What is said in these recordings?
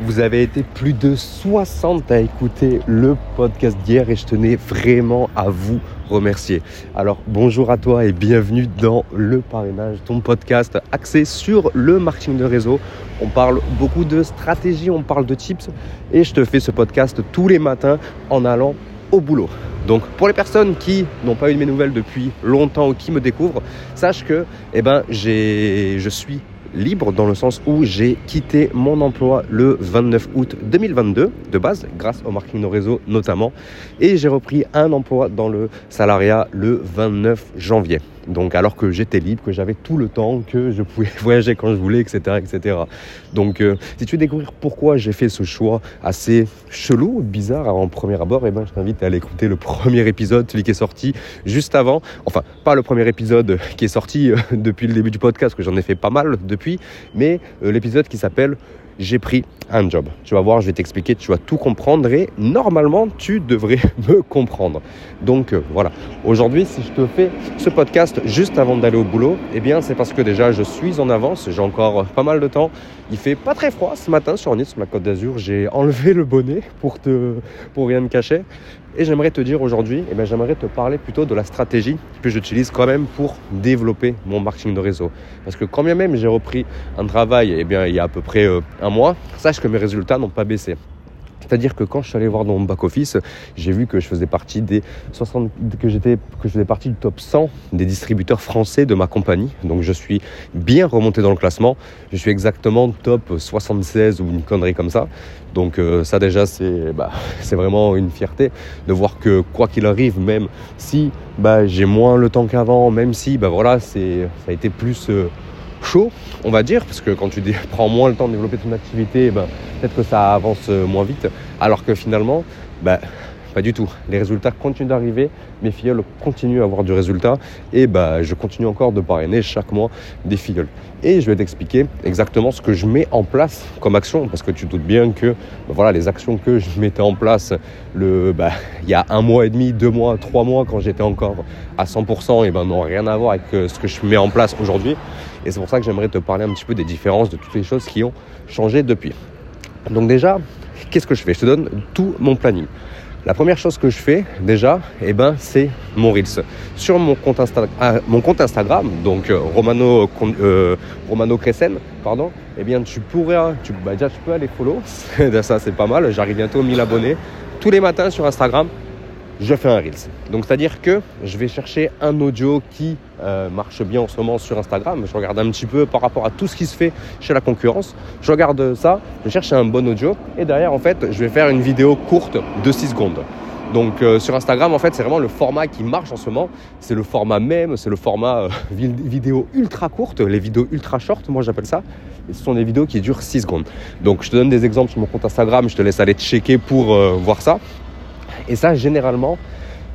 Vous avez été plus de 60 à écouter le podcast d'hier et je tenais vraiment à vous remercier. Alors bonjour à toi et bienvenue dans le parrainage, ton podcast axé sur le marketing de réseau. On parle beaucoup de stratégie, on parle de tips et je te fais ce podcast tous les matins en allant au boulot. Donc pour les personnes qui n'ont pas eu mes nouvelles depuis longtemps ou qui me découvrent, sache que eh ben, je suis libre dans le sens où j'ai quitté mon emploi le 29 août 2022 de base grâce au marketing de réseau notamment et j'ai repris un emploi dans le salariat le 29 janvier. Donc alors que j'étais libre, que j'avais tout le temps, que je pouvais voyager quand je voulais, etc. etc. Donc euh, si tu veux découvrir pourquoi j'ai fait ce choix assez chelou, bizarre en premier abord, eh ben, je t'invite à aller écouter le premier épisode, celui qui est sorti juste avant. Enfin, pas le premier épisode qui est sorti euh, depuis le début du podcast, que j'en ai fait pas mal depuis, mais euh, l'épisode qui s'appelle j'ai pris un job. Tu vas voir, je vais t'expliquer, tu vas tout comprendre et normalement, tu devrais me comprendre. Donc voilà, aujourd'hui, si je te fais ce podcast juste avant d'aller au boulot, eh bien, c'est parce que déjà, je suis en avance, j'ai encore pas mal de temps. Il fait pas très froid ce matin sur Nice, sur la Côte d'Azur. J'ai enlevé le bonnet pour, te, pour rien me cacher. Et j'aimerais te dire aujourd'hui, eh j'aimerais te parler plutôt de la stratégie que j'utilise quand même pour développer mon marketing de réseau. Parce que quand bien même j'ai repris un travail eh bien, il y a à peu près euh, un mois, sache que mes résultats n'ont pas baissé. C'est-à-dire que quand je suis allé voir dans mon back-office, j'ai vu que je faisais partie des 60, que j'étais, que je faisais partie du top 100 des distributeurs français de ma compagnie. Donc je suis bien remonté dans le classement. Je suis exactement top 76 ou une connerie comme ça. Donc euh, ça déjà c'est, bah, c'est vraiment une fierté de voir que quoi qu'il arrive, même si bah, j'ai moins le temps qu'avant, même si bah, voilà, c'est, ça a été plus... Euh, chaud, on va dire, parce que quand tu prends moins le temps de développer ton activité, ben, peut-être que ça avance euh, moins vite. Alors que finalement, ben, pas du tout. Les résultats continuent d'arriver, mes filleuls continuent à avoir du résultat et bah, je continue encore de parrainer chaque mois des filleuls. Et je vais t'expliquer exactement ce que je mets en place comme action parce que tu doutes bien que voilà, les actions que je mettais en place le, bah, il y a un mois et demi, deux mois, trois mois quand j'étais encore à 100% et ben, n'ont rien à voir avec euh, ce que je mets en place aujourd'hui. Et c'est pour ça que j'aimerais te parler un petit peu des différences de toutes les choses qui ont changé depuis. Donc déjà, qu'est-ce que je fais? Je te donne tout mon planning. La première chose que je fais déjà, eh ben, c'est mon Reels. Sur mon compte, ah, Instagram, donc euh, Romano, euh, Romano Crescen, pardon, eh bien, tu pourrais, tu, bah, déjà, tu peux aller follow, ça c'est pas mal, j'arrive bientôt aux 1000 abonnés. Tous les matins sur Instagram, je fais un Reels. Donc c'est-à-dire que je vais chercher un audio qui euh, marche bien en ce moment sur Instagram. Je regarde un petit peu par rapport à tout ce qui se fait chez la concurrence. Je regarde ça, je cherche un bon audio et derrière en fait je vais faire une vidéo courte de 6 secondes. Donc euh, sur Instagram, en fait, c'est vraiment le format qui marche en ce moment. C'est le format même, c'est le format euh, vidéo ultra courte, les vidéos ultra short, moi j'appelle ça. Ce sont des vidéos qui durent 6 secondes. Donc je te donne des exemples sur mon compte Instagram, je te laisse aller checker pour voir ça. Et ça, généralement,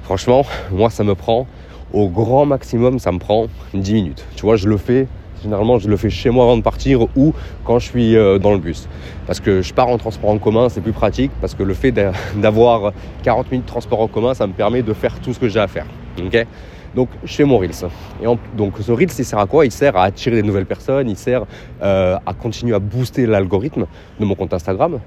franchement, moi, ça me prend au grand maximum, ça me prend 10 minutes. Tu vois, je le fais, généralement, je le fais chez moi avant de partir ou quand je suis euh, dans le bus. Parce que je pars en transport en commun, c'est plus pratique parce que le fait d'avoir 40 minutes de transport en commun, ça me permet de faire tout ce que j'ai à faire. donc je fais mon Reels. Et donc ce Reels, il sert à quoi? Il sert à attirer des nouvelles personnes, il sert euh, à continuer à booster l'algorithme de mon compte Instagram.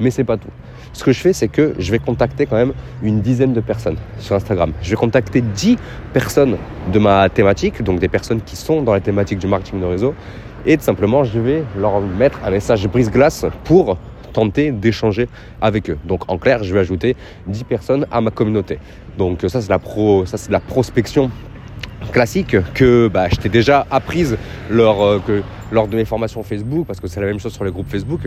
Mais c'est pas tout. Ce que je fais, c'est que je vais contacter quand même une dizaine de personnes sur Instagram. Je vais contacter 10 personnes de ma thématique, donc des personnes qui sont dans la thématique du marketing de réseau. Et tout simplement, je vais leur mettre un message brise-glace pour tenter d'échanger avec eux. Donc en clair, je vais ajouter 10 personnes à ma communauté. Donc ça c'est la pro, ça c'est la prospection classique que bah, je t'ai déjà apprise lors, euh, que, lors de mes formations Facebook, parce que c'est la même chose sur les groupes Facebook,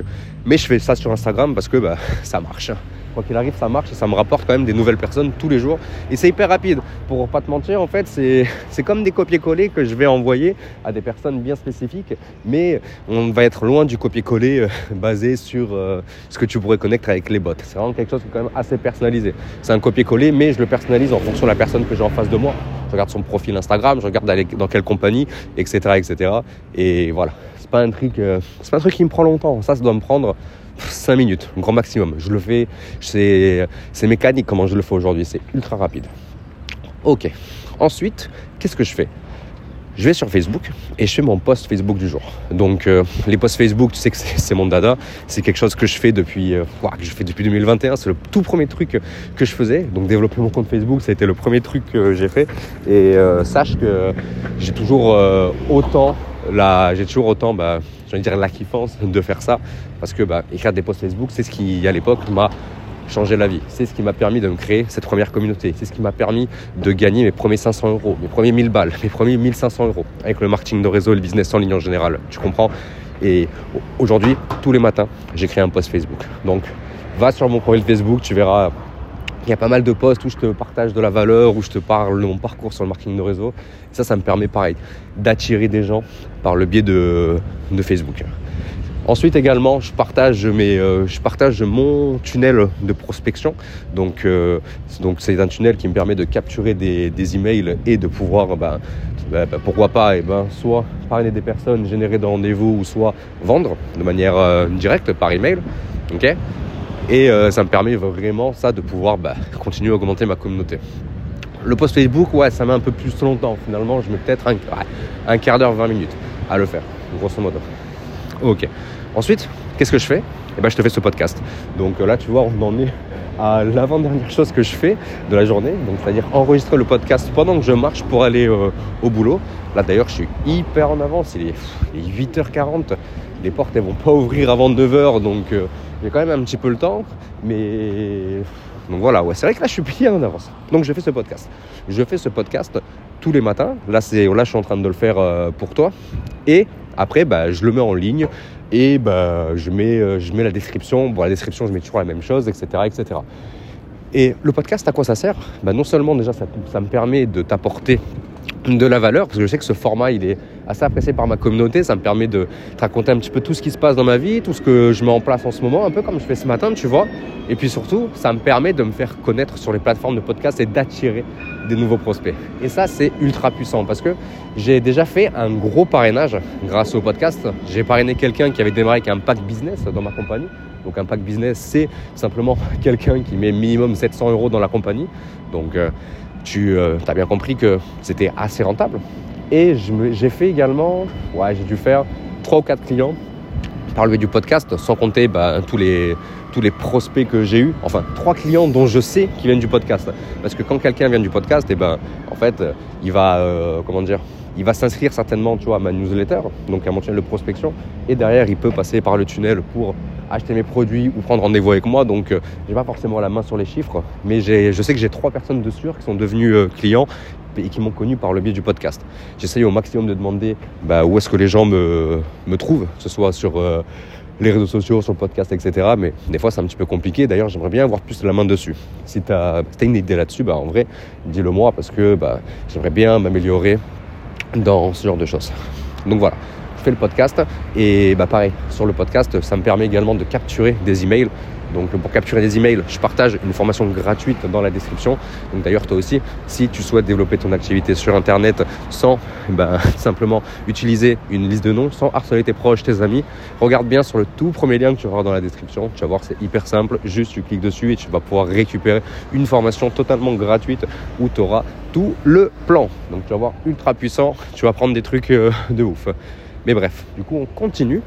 mais je fais ça sur Instagram parce que bah, ça marche quoi qu'il arrive, ça marche et ça me rapporte quand même des nouvelles personnes tous les jours. Et c'est hyper rapide. Pour pas te mentir, en fait, c'est comme des copier-coller que je vais envoyer à des personnes bien spécifiques, mais on va être loin du copier-coller euh, basé sur euh, ce que tu pourrais connecter avec les bots. C'est vraiment quelque chose qui est quand même assez personnalisé. C'est un copier-coller, mais je le personnalise en fonction de la personne que j'ai en face de moi. Je regarde son profil Instagram, je regarde dans quelle compagnie, etc., etc. Et voilà. C'est pas un truc, euh, pas un truc qui me prend longtemps. Ça, ça doit me prendre 5 minutes, grand maximum. Je le fais, c'est mécanique comment je le fais aujourd'hui, c'est ultra rapide. Ok. Ensuite, qu'est-ce que je fais? Je vais sur Facebook et je fais mon post Facebook du jour. Donc euh, les posts Facebook, tu sais que c'est mon dada, c'est quelque chose que je fais depuis euh, je fais depuis 2021, c'est le tout premier truc que je faisais. Donc développer mon compte Facebook, ça a été le premier truc que j'ai fait et euh, sache que j'ai toujours autant j'ai toujours autant bah, dire la kiffance de faire ça parce que bah, écrire des posts Facebook, c'est ce qui à l'époque m'a changer la vie. C'est ce qui m'a permis de me créer cette première communauté. C'est ce qui m'a permis de gagner mes premiers 500 euros, mes premiers 1000 balles, mes premiers 1500 euros avec le marketing de réseau et le business en ligne en général. Tu comprends? Et aujourd'hui, tous les matins, j'écris un post Facebook. Donc, va sur mon profil Facebook, tu verras. Il y a pas mal de posts où je te partage de la valeur, où je te parle de mon parcours sur le marketing de réseau. ça, ça me permet pareil d'attirer des gens par le biais de, Facebook. Ensuite également, je partage, mes, euh, je partage mon tunnel de prospection. Donc, euh, donc c'est un tunnel qui me permet de capturer des, des emails et de pouvoir, ben, pourquoi pas, et eh ben, soit parler des personnes, générer des rendez-vous, ou soit vendre de manière euh, directe par email. ok? Et ça me permet vraiment ça de pouvoir continuer à augmenter ma communauté. Le post Facebook, ouais, ça met un peu plus longtemps. Finalement, je mets peut-être un, quart d'heure, 20 minutes à le faire, grosso modo. Ok. Ensuite, qu'est-ce que je fais? Eh ben, je te fais ce podcast. Donc euh, là, tu vois, on en est à l'avant-dernière chose que je fais de la journée, donc c'est-à-dire enregistrer le podcast pendant que je marche pour aller euh, au boulot. Là d'ailleurs, je suis hyper en avance, il est, 8h40, les portes elles vont pas ouvrir avant 9h, donc euh, j'ai quand même un petit peu le temps, mais donc voilà, ouais, c'est vrai que là je suis bien en avance. Donc je fais ce podcast. Je fais ce podcast tous les matins. Là, c'est, là je suis en train de le faire pour toi. Et après, bah, je le mets en ligne et bah, je, mets, euh, je mets la description. Bon, la description, je mets toujours la même chose, etc. etc. Et le podcast, à quoi ça sert? Bah, Non seulement déjà, ça, ça me permet de t'apporter de la valeur, parce que je sais que ce format, il est assez apprécié par ma communauté. Ça me permet de te raconter un petit peu tout ce qui se passe dans ma vie, tout ce que je mets en place en ce moment, un peu comme je fais ce matin, tu vois. Et puis surtout, ça me permet de me faire connaître sur les plateformes de podcast et d'attirer des nouveaux prospects. Et ça, c'est ultra puissant parce que j'ai déjà fait un gros parrainage grâce au podcast. J'ai parrainé quelqu'un qui avait démarré avec un pack business dans ma compagnie. Donc un pack business, c'est simplement quelqu'un qui met minimum 700 euros dans la compagnie. Donc euh, tu euh, as bien compris que c'était assez rentable. Et j'ai fait également, ouais, j'ai dû faire 3 ou 4 clients par le biais du podcast, sans compter bah, tous, les, tous les prospects que j'ai eus. Enfin, 3 clients dont je sais qu'ils viennent du podcast. Parce que quand quelqu'un vient du podcast, et eh ben, en fait, il va, euh, va s'inscrire certainement tu vois, à ma newsletter, donc à mon tunnel de prospection, et derrière il peut passer par le tunnel pour acheter mes produits ou prendre rendez-vous avec moi. Donc euh, j'ai pas forcément la main sur les chiffres, mais je sais que j'ai trois personnes de sûr qui sont devenues euh, clients et qui m'ont connu par le biais du podcast. J'essaye au maximum de demander bah, où est-ce que les gens me, me, trouvent, que ce soit sur euh, les réseaux sociaux, sur le podcast, etc. Mais des fois, c'est un petit peu compliqué. D'ailleurs, j'aimerais bien avoir plus la main dessus. Si tu as, une idée là-dessus, bah, en vrai, dis-le moi parce que bah, j'aimerais bien m'améliorer dans ce genre de choses. Donc voilà, fais le podcast et bah pareil, sur le podcast, ça me permet également de capturer des emails. Donc pour capturer des emails, je partage une formation gratuite dans la description. Donc d'ailleurs toi aussi, si tu souhaites développer ton activité sur Internet sans bah, simplement utiliser une liste de noms, sans harceler tes proches, tes amis, regarde bien sur le tout premier lien que tu auras dans la description. Tu vas voir c'est hyper simple. Juste tu cliques dessus et tu vas pouvoir récupérer une formation totalement gratuite où tu auras tout le plan. Donc tu vas voir ultra puissant, tu vas prendre des trucs euh, de ouf. Mais bref, du coup on continue.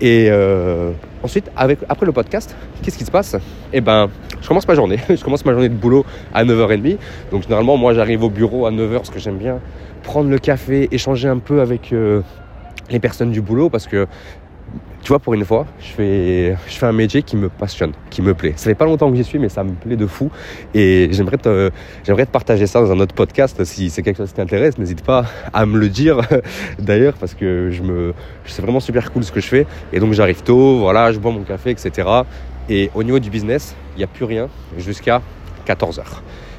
Et euh, ensuite, avec, après le podcast, qu'est-ce qui se passe? Eh ben, je commence ma journée. je commence ma journée de boulot à 9h30. Donc généralement, moi j'arrive au bureau à 9h parce que j'aime bien prendre le café, échanger un peu avec euh, les personnes du boulot parce que tu vois, pour une fois, je fais, un métier qui me passionne, qui me plaît. Ça fait pas longtemps que j'y suis, mais ça me plaît de fou. Et j'aimerais te, j'aimerais te partager ça dans un autre podcast. Si c'est quelque chose qui t'intéresse, n'hésite pas à me le dire d'ailleurs, parce que je me, c'est vraiment super cool ce que je fais. Et donc j'arrive tôt, voilà, je bois mon café, etc. Et au niveau du business, il n'y a plus rien jusqu'à 14h.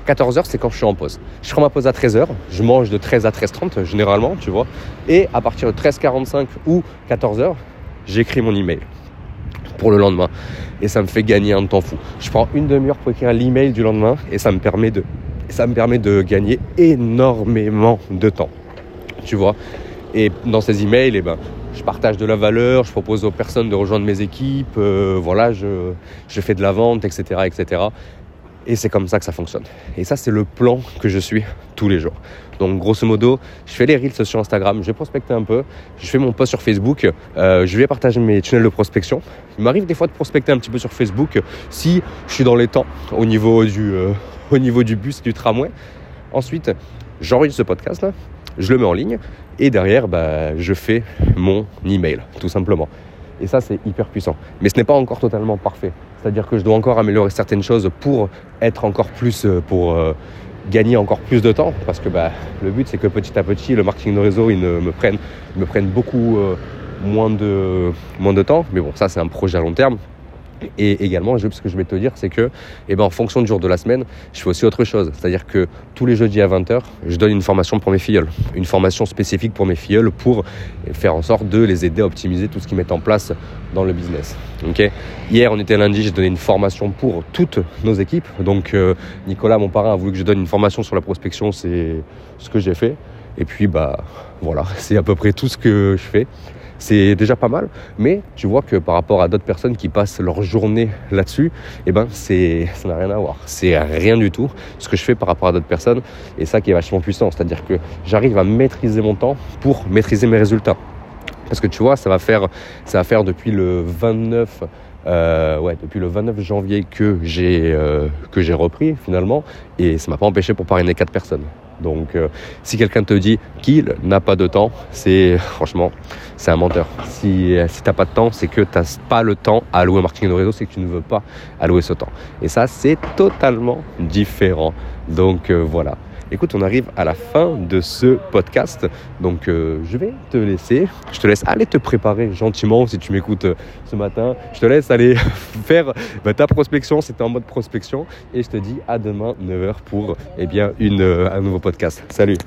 14h, c'est quand je suis en pause. Je prends ma pause à 13h, je mange de 13 à 13h30 généralement, tu vois. Et à partir de 13h45 ou 14h, j'écris mon email pour le lendemain. Et ça me fait gagner un temps fou. Je prends une demi-heure pour écrire l'email du lendemain et ça me permet de, gagner énormément de temps. Tu vois? Et dans ces emails, eh ben, je partage de la valeur, je propose aux personnes de rejoindre mes équipes, euh, voilà, je, je, fais de la vente, etc., etc. Et c'est comme ça que ça fonctionne. Et ça, c'est le plan que je suis tous les jours. Donc, grosso modo, je fais les reels sur Instagram, je vais prospecter un peu, je fais mon post sur Facebook, euh, je vais partager mes channels de prospection. Il m'arrive des fois de prospecter un petit peu sur Facebook si je suis dans les temps au niveau du, euh, au niveau du bus, du tramway. Ensuite, j'enregistre ce podcast je le mets en ligne et derrière, bah, je fais mon email, tout simplement. Et ça, c'est hyper puissant. Mais ce n'est pas encore totalement parfait. C'est-à-dire que je dois encore améliorer certaines choses pour être encore plus, euh, pour euh, gagner encore plus de temps. Parce que bah, le but, c'est que petit à petit, le marketing de réseau, il me prenne, me prenne beaucoup euh, moins, de, moins de temps. Mais bon, ça, c'est un projet à long terme. Et également, ce que je vais te dire, c'est que, eh ben, en fonction du jour de la semaine, je fais aussi autre chose. C'est-à-dire que tous les jeudis à 20h, je donne une formation pour mes filleuls. Une formation spécifique pour mes filleuls pour faire en sorte de les aider à optimiser tout ce qu'ils mettent en place dans le business. Hier, on était lundi, j'ai donné une formation pour toutes nos équipes. Donc, euh, Nicolas, mon parrain, a voulu que je donne une formation sur la prospection. C'est ce que j'ai fait. Et puis, bah, voilà, c'est à peu près tout ce que je fais c'est déjà pas mal. Mais tu vois que par rapport à d'autres personnes qui passent leur journée là-dessus, eh ben c'est ça n'a rien à voir. C'est rien du tout ce que je fais par rapport à d'autres personnes. Et ça qui est vachement puissant, c'est-à-dire que j'arrive à maîtriser mon temps pour maîtriser mes résultats. Parce que tu vois, ça va faire, ça va faire depuis le 29 euh, ouais, depuis le 29 janvier que j'ai euh, que j'ai repris finalement et ça m'a pas empêché pour parrainer quatre personnes. Donc euh, si quelqu'un te dit qu'il n'a pas de temps, c'est franchement c'est un menteur. Si, si tu n'as pas de temps, c'est que tu n'as pas le temps à allouer au marketing de réseau, c'est que tu ne veux pas allouer ce temps. Et ça, c'est totalement différent. Donc voilà. Écoute, on arrive à la fin de ce podcast. Donc, euh, je vais te laisser. Je te laisse aller te préparer gentiment si tu m'écoutes euh, ce matin. Je te laisse aller faire bah, ta prospection. C'était en mode prospection. Et je te dis à demain, 9h, pour eh bien, euh, un nouveau podcast. Salut